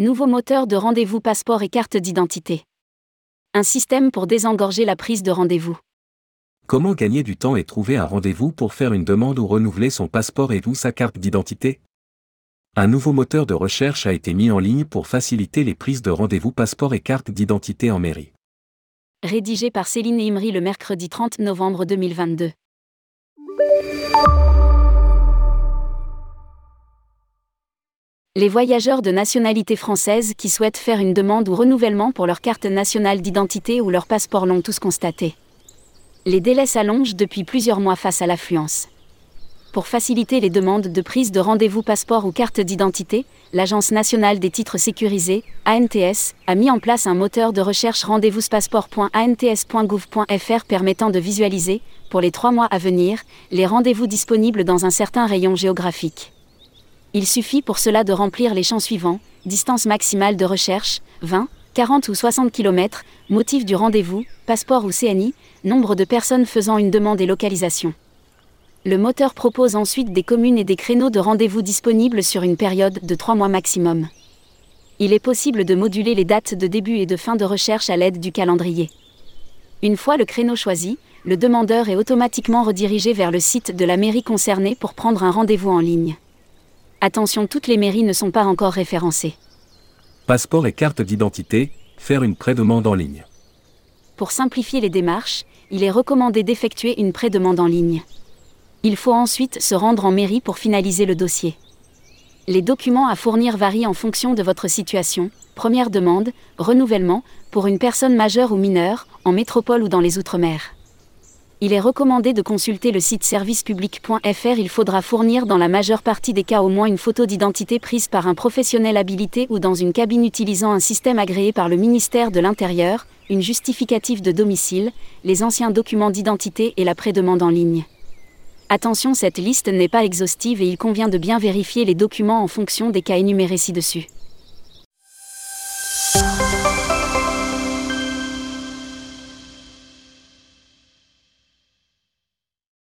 Nouveau moteur de rendez-vous passeport et carte d'identité. Un système pour désengorger la prise de rendez-vous. Comment gagner du temps et trouver un rendez-vous pour faire une demande ou renouveler son passeport et ou sa carte d'identité? Un nouveau moteur de recherche a été mis en ligne pour faciliter les prises de rendez-vous passeport et carte d'identité en mairie. Rédigé par Céline Imri le mercredi 30 novembre 2022. Les voyageurs de nationalité française qui souhaitent faire une demande ou renouvellement pour leur carte nationale d'identité ou leur passeport l'ont tous constaté. Les délais s'allongent depuis plusieurs mois face à l'affluence. Pour faciliter les demandes de prise de rendez-vous passeport ou carte d'identité, l'Agence nationale des titres sécurisés, ANTS, a mis en place un moteur de recherche rendez-vous passeport.ants.gouv.fr permettant de visualiser, pour les trois mois à venir, les rendez-vous disponibles dans un certain rayon géographique. Il suffit pour cela de remplir les champs suivants distance maximale de recherche, 20, 40 ou 60 km, motif du rendez-vous, passeport ou CNI, nombre de personnes faisant une demande et localisation. Le moteur propose ensuite des communes et des créneaux de rendez-vous disponibles sur une période de 3 mois maximum. Il est possible de moduler les dates de début et de fin de recherche à l'aide du calendrier. Une fois le créneau choisi, le demandeur est automatiquement redirigé vers le site de la mairie concernée pour prendre un rendez-vous en ligne. Attention, toutes les mairies ne sont pas encore référencées. Passeport et carte d'identité, faire une pré-demande en ligne. Pour simplifier les démarches, il est recommandé d'effectuer une pré-demande en ligne. Il faut ensuite se rendre en mairie pour finaliser le dossier. Les documents à fournir varient en fonction de votre situation. Première demande, renouvellement, pour une personne majeure ou mineure, en métropole ou dans les Outre-mer il est recommandé de consulter le site servicepublic.fr. Il faudra fournir dans la majeure partie des cas au moins une photo d'identité prise par un professionnel habilité ou dans une cabine utilisant un système agréé par le ministère de l'Intérieur, une justificative de domicile, les anciens documents d'identité et la prédemande en ligne. Attention, cette liste n'est pas exhaustive et il convient de bien vérifier les documents en fonction des cas énumérés ci-dessus.